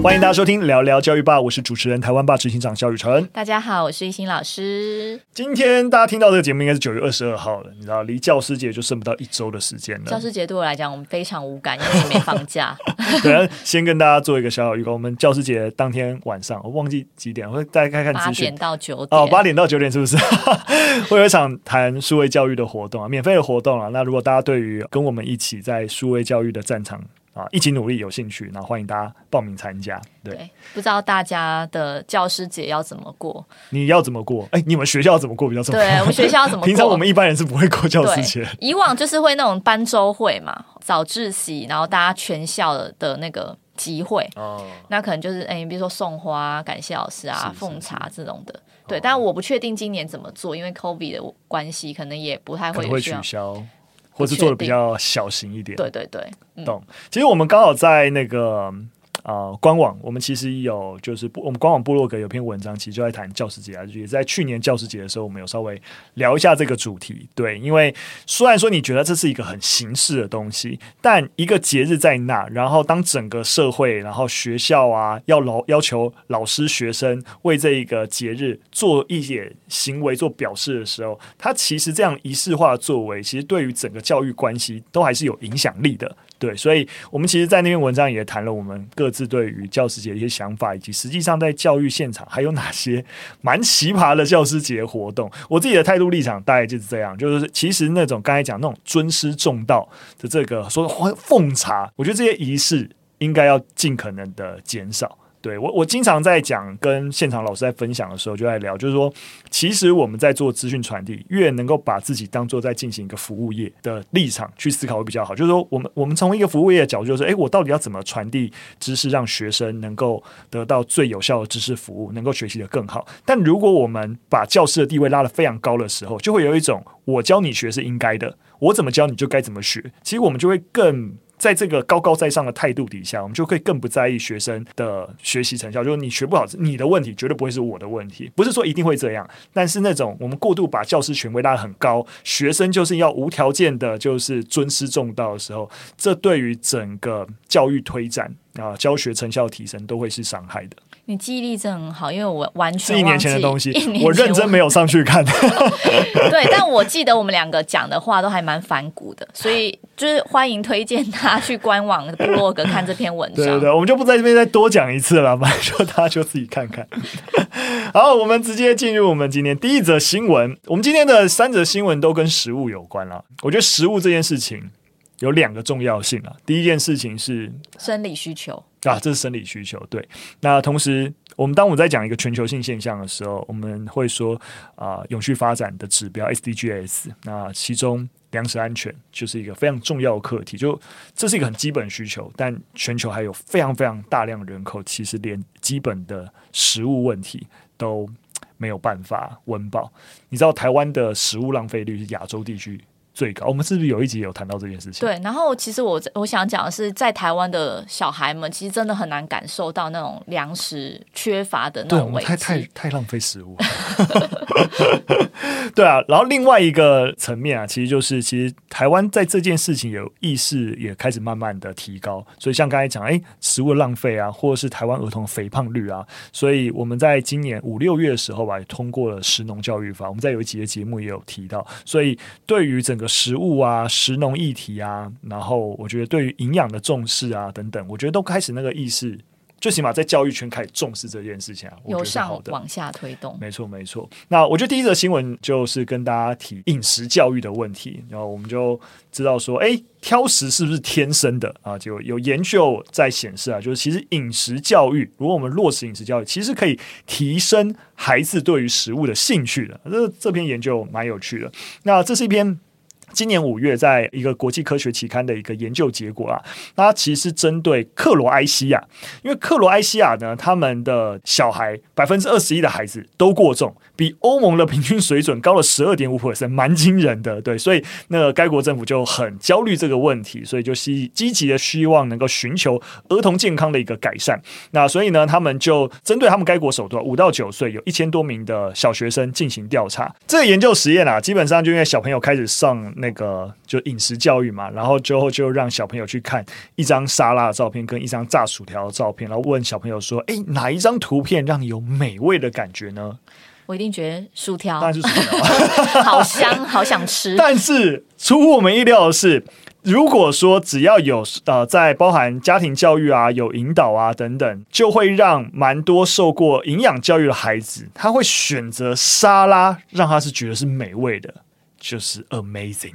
欢迎大家收听聊聊教育吧，我是主持人台湾吧执行长肖雨辰。大家好，我是一心老师。今天大家听到这个节目应该是九月二十二号了，你知道离教师节就剩不到一周的时间了。教师节对我来讲，我们非常无感，因为也没放假。对，先跟大家做一个小小预告，我们教师节当天晚上，我忘记几点，我会大家看看资讯。八点到九点。哦，八点到九点是不是？会有一场谈数位教育的活动啊，免费的活动啊。那如果大家对于跟我们一起在数位教育的战场，啊，一起努力，有兴趣，然后欢迎大家报名参加。对，对，不知道大家的教师节要怎么过？你要怎么过？哎、欸，你们学校怎么过比较重要？对，我们学校要怎么过？平常我们一般人是不会过教师节。以往就是会那种班周会嘛，早自习，然后大家全校的那个集会。哦，那可能就是哎、欸，比如说送花、感谢老师啊、奉茶这种的。对，但我不确定今年怎么做，因为 COVID 的关系，可能也不太会，会取消。或是做的比较小型一点，对对对，嗯、懂。其实我们刚好在那个。啊、呃，官网我们其实有，就是我们官网部落格有篇文章，其实就在谈教师节啊，也在去年教师节的时候，我们有稍微聊一下这个主题。对，因为虽然说你觉得这是一个很形式的东西，但一个节日在那，然后当整个社会，然后学校啊，要老要求老师、学生为这一个节日做一些行为做表示的时候，它其实这样仪式化的作为，其实对于整个教育关系都还是有影响力的。对，所以我们其实，在那篇文章也谈了我们各自对于教师节一些想法，以及实际上在教育现场还有哪些 蛮奇葩的教师节活动。我自己的态度立场大概就是这样，就是其实那种刚才讲那种尊师重道的这个说奉茶，我觉得这些仪式应该要尽可能的减少。对我，我经常在讲，跟现场老师在分享的时候，就在聊，就是说，其实我们在做资讯传递，越能够把自己当做在进行一个服务业的立场去思考会比较好。就是说，我们我们从一个服务业的角度，就是，诶，我到底要怎么传递知识，让学生能够得到最有效的知识服务，能够学习得更好。但如果我们把教师的地位拉得非常高的时候，就会有一种我教你学是应该的，我怎么教你就该怎么学。其实我们就会更。在这个高高在上的态度底下，我们就可以更不在意学生的学习成效。就是你学不好，你的问题绝对不会是我的问题。不是说一定会这样，但是那种我们过度把教师权威拉得很高，学生就是要无条件的，就是尊师重道的时候，这对于整个教育推展啊、教学成效提升都会是伤害的。你记忆力真很好，因为我完全是一年前的东西，我认真没有上去看。对，但我记得我们两个讲的话都还蛮反骨的，所以就是欢迎推荐他去官网部落格看这篇文章。对对对，我们就不在这边再多讲一次了，反正就大家就自己看看。好，我们直接进入我们今天第一则新闻。我们今天的三则新闻都跟食物有关了。我觉得食物这件事情有两个重要性啊。第一件事情是生理需求。啊，这是生理需求。对，那同时，我们当我们在讲一个全球性现象的时候，我们会说啊、呃，永续发展的指标 SDGs，那其中粮食安全就是一个非常重要的课题。就这是一个很基本需求，但全球还有非常非常大量人口，其实连基本的食物问题都没有办法温饱。你知道台湾的食物浪费率是亚洲地区最高，我们是不是有一集有谈到这件事情？对，然后其实我我想讲的是，在台湾的小孩们其实真的很难感受到那种粮食缺乏的那种危机，太太太浪费食物。对啊，然后另外一个层面啊，其实就是其实台湾在这件事情有意识，也开始慢慢的提高。所以像刚才讲，哎，食物浪费啊，或者是台湾儿童肥胖率啊，所以我们在今年五六月的时候吧，也通过了食农教育法。我们在有一集的节目也有提到，所以对于整个食物啊、食农议题啊，然后我觉得对于营养的重视啊等等，我觉得都开始那个意识，最起码在教育圈开始重视这件事情啊，由上往下推动。没错，没错。那我觉得第一则新闻就是跟大家提饮食教育的问题，然后我们就知道说，哎，挑食是不是天生的啊？就有研究在显示啊，就是其实饮食教育，如果我们落实饮食教育，其实可以提升孩子对于食物的兴趣的。这这篇研究蛮有趣的。那这是一篇。今年五月，在一个国际科学期刊的一个研究结果啊，它其实是针对克罗埃西亚，因为克罗埃西亚呢，他们的小孩百分之二十一的孩子都过重，比欧盟的平均水准高了十二点五 percent，蛮惊人的。对，所以那该国政府就很焦虑这个问题，所以就希积极的希望能够寻求儿童健康的一个改善。那所以呢，他们就针对他们该国首都五到九岁有一千多名的小学生进行调查。这个研究实验啊，基本上就因为小朋友开始上。那个就饮食教育嘛，然后之后就让小朋友去看一张沙拉的照片跟一张炸薯条的照片，然后问小朋友说：“哎，哪一张图片让你有美味的感觉呢？”我一定觉得薯条，当然是薯条，好香，好想吃。但是出乎我们意料的是。如果说只要有呃，在包含家庭教育啊、有引导啊等等，就会让蛮多受过营养教育的孩子，他会选择沙拉，让他是觉得是美味的，就是 amazing。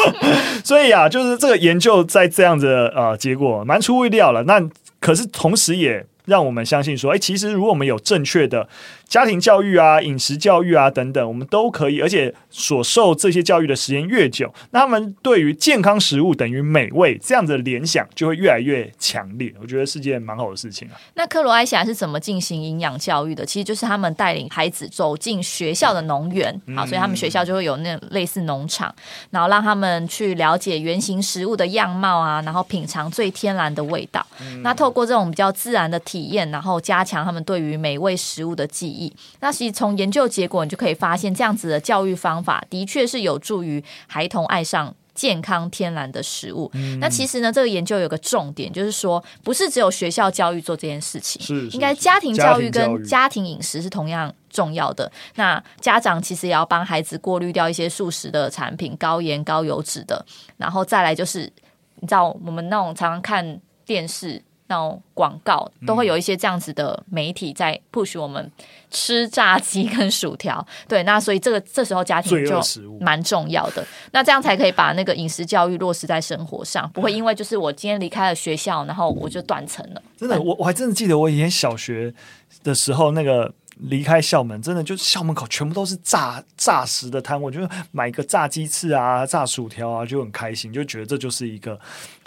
所以啊，就是这个研究在这样子的呃结果蛮出乎意料了。那可是同时也让我们相信说，哎，其实如果我们有正确的。家庭教育啊，饮食教育啊，等等，我们都可以，而且所受这些教育的时间越久，那他们对于健康食物等于美味这样子的联想就会越来越强烈。我觉得是件蛮好的事情啊。那克罗埃西亚是怎么进行营养教育的？其实就是他们带领孩子走进学校的农园，好，所以他们学校就会有那类似农场，然后让他们去了解原型食物的样貌啊，然后品尝最天然的味道。那透过这种比较自然的体验，然后加强他们对于美味食物的记忆。那其实从研究结果，你就可以发现，这样子的教育方法的确是有助于孩童爱上健康天然的食物。嗯、那其实呢，这个研究有个重点，就是说，不是只有学校教育做这件事情，应该家庭教育跟家庭饮食是同样重要的。那家长其实也要帮孩子过滤掉一些素食的产品，高盐高油脂的。然后再来就是，你知道我们那种常常看电视。那种广告都会有一些这样子的媒体在 push 我们吃炸鸡跟薯条，对，那所以这个这时候家庭就蛮重要的，那这样才可以把那个饮食教育落实在生活上，不会因为就是我今天离开了学校，然后我就断层了。真的，我我还真的记得我以前小学的时候，那个离开校门，真的就是校门口全部都是炸炸食的摊，我就买一个炸鸡翅啊、炸薯条啊，就很开心，就觉得这就是一个。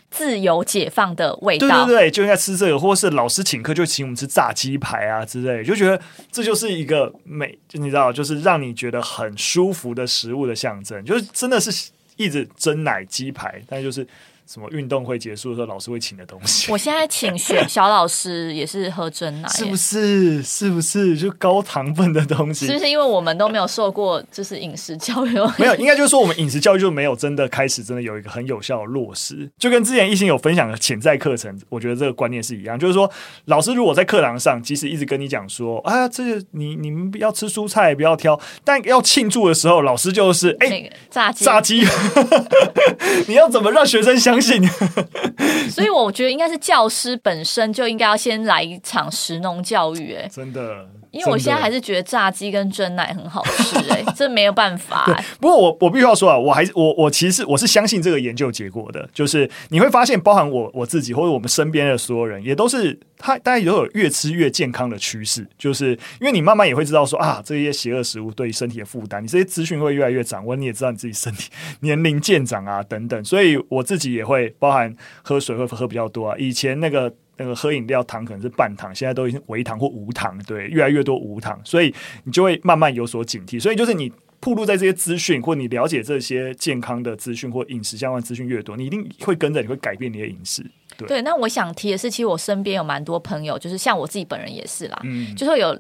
自由解放的味道，对对对，就应该吃这个，或是老师请客就请我们吃炸鸡排啊之类，就觉得这就是一个美，就你知道，就是让你觉得很舒服的食物的象征，就是真的是一直蒸奶鸡排，但就是。什么运动会结束的时候，老师会请的东西？我现在请学 小老师也是喝真奶，是不是？是不是就高糖分的东西？是不是因为我们都没有受过就是饮食教育？没有，应该就是说我们饮食教育就没有真的开始，真的有一个很有效的落实。就跟之前一心有分享的潜在课程，我觉得这个观念是一样，就是说老师如果在课堂上即使一直跟你讲说啊，这个你你们不要吃蔬菜，不要挑，但要庆祝的时候，老师就是哎、欸，炸鸡炸鸡，你要怎么让学生相？相信，所以我觉得应该是教师本身就应该要先来一场食农教育，哎，真的。因为我现在还是觉得炸鸡跟蒸奶很好吃，欸，哎，这没有办法，欸。不过我我必须要说啊，我还是我我其实我是相信这个研究结果的，就是你会发现，包含我我自己或者我们身边的所有人，也都是他大家都有越吃越健康的趋势，就是因为你慢慢也会知道说啊，这些邪恶食物对身体的负担，你这些资讯会越来越掌握，你也知道你自己身体年龄渐长啊等等，所以我自己也会包含喝水会喝比较多啊，以前那个。那个喝饮料糖可能是半糖，现在都已经微糖或无糖，对，越来越多无糖，所以你就会慢慢有所警惕。所以就是你暴露在这些资讯，或你了解这些健康的资讯或饮食相关资讯越多，你一定会跟着你会改变你的饮食。对，对，那我想提的是，其实我身边有蛮多朋友，就是像我自己本人也是啦，嗯，就是会有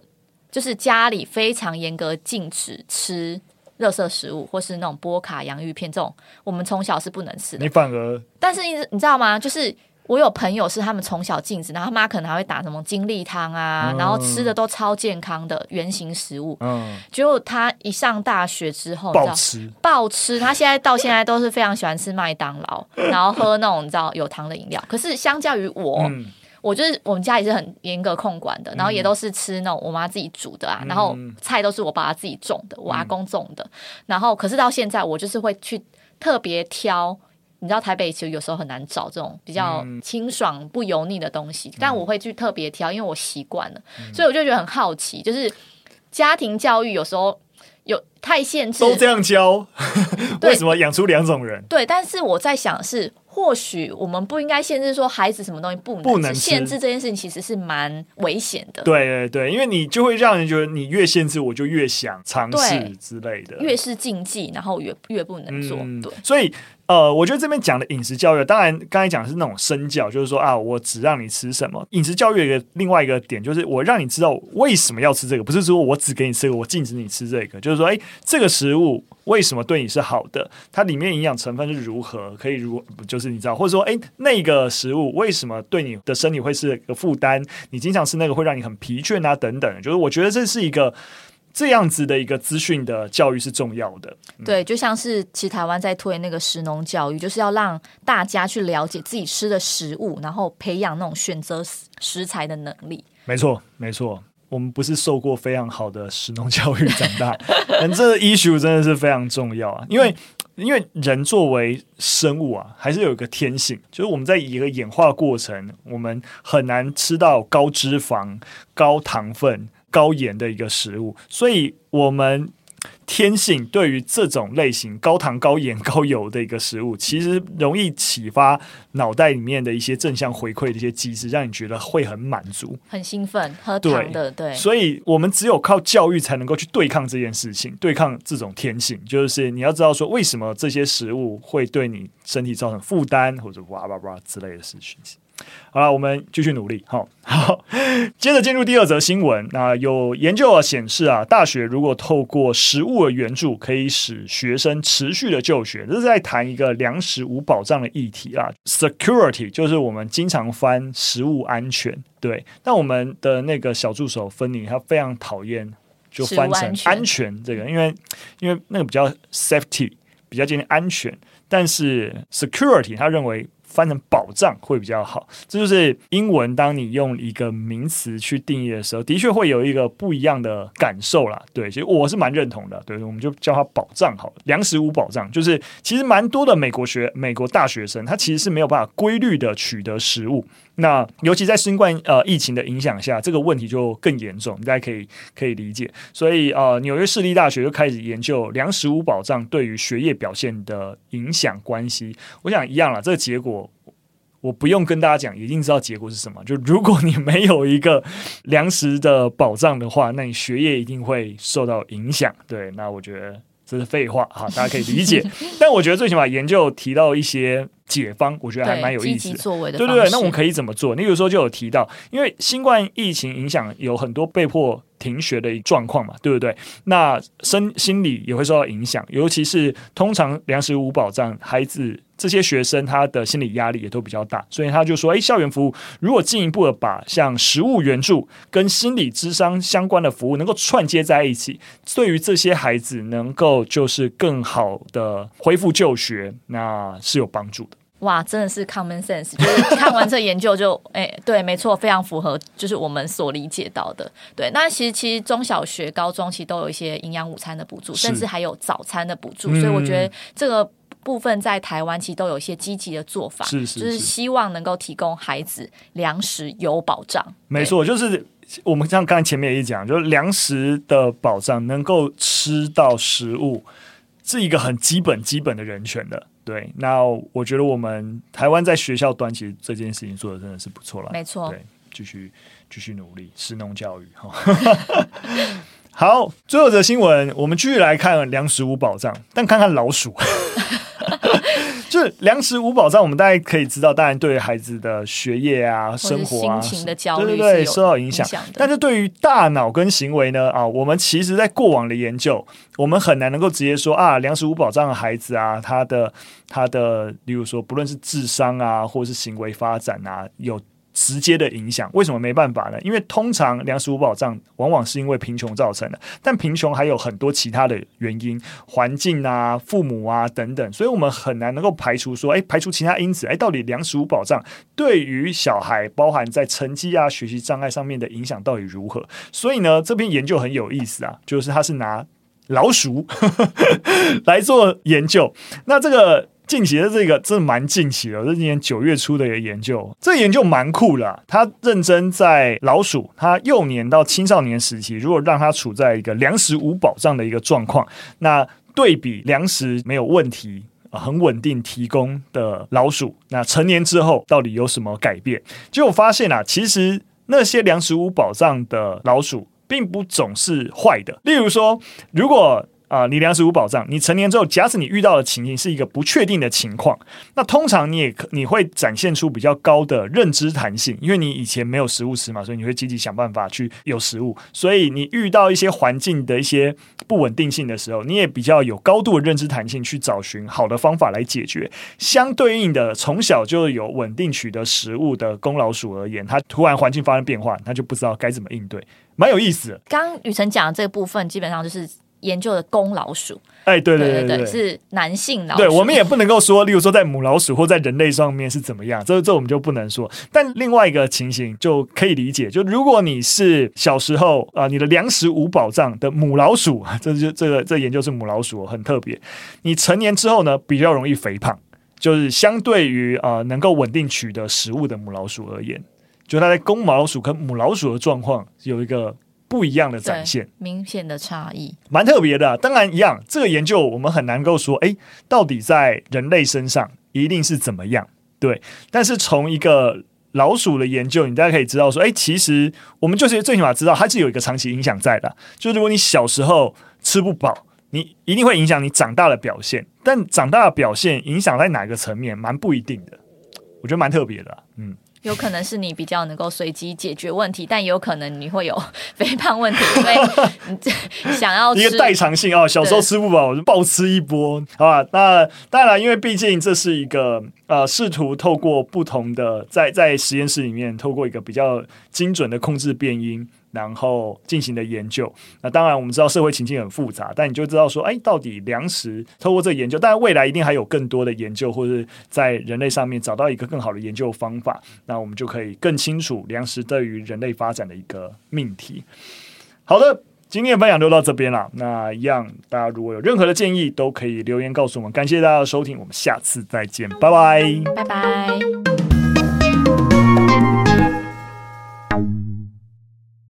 就是家里非常严格禁止吃热色食物，或是那种波卡洋芋片这种，我们从小是不能吃的。你反而，但是你你知道吗？就是。我有朋友是他们从小禁止，然后他妈可能还会打什么精力汤啊，嗯、然后吃的都超健康的原形食物。嗯，结果他一上大学之后，暴吃暴吃，他现在到现在都是非常喜欢吃麦当劳，然后喝那种你知道有糖的饮料。可是相较于我，嗯、我就是我们家也是很严格控管的，然后也都是吃那种我妈自己煮的啊，然后菜都是我爸爸自己种的，我阿公种的。然后可是到现在，我就是会去特别挑。你知道台北其实有时候很难找这种比较清爽不油腻的东西，嗯、但我会去特别挑，因为我习惯了，嗯、所以我就觉得很好奇，就是家庭教育有时候有太限制，都这样教，为什么养出两种人？对，但是我在想是。或许我们不应该限制说孩子什么东西不能，不能限制这件事情，其实是蛮危险的。对对对，因为你就会让人觉得你越限制，我就越想尝试之类的。越是禁忌，然后越越不能做。嗯、对，所以呃，我觉得这边讲的饮食教育，当然刚才讲的是那种身教，就是说啊，我只让你吃什么。饮食教育的另外一个点，就是我让你知道为什么要吃这个，不是说我只给你吃这个，我禁止你吃这个。就是说，哎，这个食物为什么对你是好的？它里面营养成分是如何？可以如就是你知道，或者说，哎，那个食物为什么对你的身体会是一个负担？你经常吃那个会让你很疲倦啊，等等。就是我觉得这是一个。这样子的一个资讯的教育是重要的，嗯、对，就像是其实台湾在推那个食农教育，就是要让大家去了解自己吃的食物，然后培养那种选择食材的能力。没错，没错，我们不是受过非常好的食农教育长大，但这个 issue 真的是非常重要啊，因为因为人作为生物啊，还是有一个天性，就是我们在一个演化过程，我们很难吃到高脂肪、高糖分。高盐的一个食物，所以我们天性对于这种类型高糖、高盐、高油的一个食物，其实容易启发脑袋里面的一些正向回馈的一些机制，让你觉得会很满足、很兴奋。喝糖的，对，对，所以我们只有靠教育才能够去对抗这件事情，对抗这种天性。就是你要知道说，为什么这些食物会对你身体造成负担，或者哇哇哇之类的事情。好了，我们继续努力。好，好，接着进入第二则新闻。那有研究啊显示啊，大学如果透过食物的援助，可以使学生持续的就学。这是在谈一个粮食无保障的议题啊。Security 就是我们经常翻食物安全，对。但我们的那个小助手芬妮，她非常讨厌就翻成安全这个，因为因为那个比较 safety 比较接近安全，但是 security 他认为。翻成保障会比较好，这就是英文。当你用一个名词去定义的时候，的确会有一个不一样的感受啦。对，其实我是蛮认同的。对，我们就叫它保障好了。粮食无保障，就是其实蛮多的美国学、美国大学生，他其实是没有办法规律的取得食物。那尤其在新冠呃疫情的影响下，这个问题就更严重，大家可以可以理解。所以呃，纽约市立大学就开始研究粮食无保障对于学业表现的影响关系。我想一样了，这个结果我不用跟大家讲，一定知道结果是什么。就如果你没有一个粮食的保障的话，那你学业一定会受到影响。对，那我觉得这是废话哈，大家可以理解。但我觉得最起码研究提到一些。解方，我觉得还蛮有意思的。对对对，那我们可以怎么做？你比如说就有提到，因为新冠疫情影响，有很多被迫停学的状况嘛，对不对？那身心理也会受到影响，尤其是通常粮食无保障，孩子这些学生他的心理压力也都比较大，所以他就说，诶，校园服务如果进一步的把像食物援助跟心理智商相关的服务能够串接在一起，对于这些孩子能够就是更好的恢复就学，那是有帮助的。哇，真的是 common sense，就是看完这研究就，哎、欸，对，没错，非常符合，就是我们所理解到的。对，那其实其实中小学、高中其实都有一些营养午餐的补助，甚至还有早餐的补助，所以我觉得这个部分在台湾其实都有一些积极的做法，是是是，就是希望能够提供孩子粮食有保障。没错，就是我们像刚才前面也讲，就是粮食的保障，能够吃到食物，是一个很基本、基本的人权的。对，那我觉得我们台湾在学校端其实这件事情做的真的是不错了，没错。对，继续继续努力，食农教育哈。好，最后的新闻，我们继续来看粮食无保障，但看看老鼠。就是粮食无保障，我们大概可以知道，当然对孩子的学业啊、生活啊，心情的焦虑，对对对，受到影响。但是对于大脑跟行为呢？啊，我们其实在过往的研究，我们很难能够直接说啊，粮食无保障的孩子啊，他的他的，例如说，不论是智商啊，或是行为发展啊，有。直接的影响，为什么没办法呢？因为通常粮食无保障，往往是因为贫穷造成的。但贫穷还有很多其他的原因，环境啊、父母啊等等，所以我们很难能够排除说，诶，排除其他因子，诶，到底粮食无保障对于小孩，包含在成绩啊、学习障碍上面的影响到底如何？所以呢，这篇研究很有意思啊，就是他是拿老鼠来做研究，那这个。近期的这个真的蛮近期的，这今年九月初的一个研究，这研究蛮酷的。他认真在老鼠，他幼年到青少年时期，如果让他处在一个粮食无保障的一个状况，那对比粮食没有问题、很稳定提供的老鼠，那成年之后到底有什么改变？结果发现啊，其实那些粮食无保障的老鼠，并不总是坏的。例如说，如果啊、你粮食无保障，你成年之后，假使你遇到的情形是一个不确定的情况，那通常你也可你会展现出比较高的认知弹性，因为你以前没有食物吃嘛，所以你会积极想办法去有食物，所以你遇到一些环境的一些不稳定性的时候，你也比较有高度的认知弹性去找寻好的方法来解决。相对应的，从小就有稳定取得食物的公老鼠而言，它突然环境发生变化，它就不知道该怎么应对，蛮有意思的。刚雨辰讲的这个部分，基本上就是。研究的公老鼠，哎，对对对对，对，是男性老鼠。对，我们也不能够说，例如说在母老鼠或在人类上面是怎么样，这这我们就不能说。但另外一个情形就可以理解，就如果你是小时候啊、呃，你的粮食无保障的母老鼠，这就这个这研究是母老鼠很特别。你成年之后呢，比较容易肥胖，就是相对于啊、呃、能够稳定取得食物的母老鼠而言，就它在公老鼠跟母老鼠的状况有一个。不一样的展现，明显的差异，蛮特别的啊。当然，一样，这个研究我们很难够说，哎，到底在人类身上一定是怎么样？对。但是从一个老鼠的研究，你大家可以知道说，哎，其实我们就是最起码知道它是有一个长期影响在的。就如果你小时候吃不饱，你一定会影响你长大的表现。但长大的表现影响在哪个层面，蛮不一定的。我觉得蛮特别的啊，嗯。有可能是你比较能够随机解决问题，但也有可能你会有 肥胖问题，因为 你想要吃一个代偿性啊。小时候吃不饱，我就暴吃一波，好吧？那当然，因为毕竟这是一个呃，试图透过不同的在在实验室里面，透过一个比较精准的控制变因。然后进行的研究，那当然我们知道社会情境很复杂，但你就知道说，哎，到底粮食透过这研究，当然未来一定还有更多的研究，或者在人类上面找到一个更好的研究方法，那我们就可以更清楚粮食对于人类发展的一个命题。好的，今天的分享就到这边了。那一样，大家如果有任何的建议，都可以留言告诉我们。感谢大家的收听，我们下次再见，拜拜，拜拜。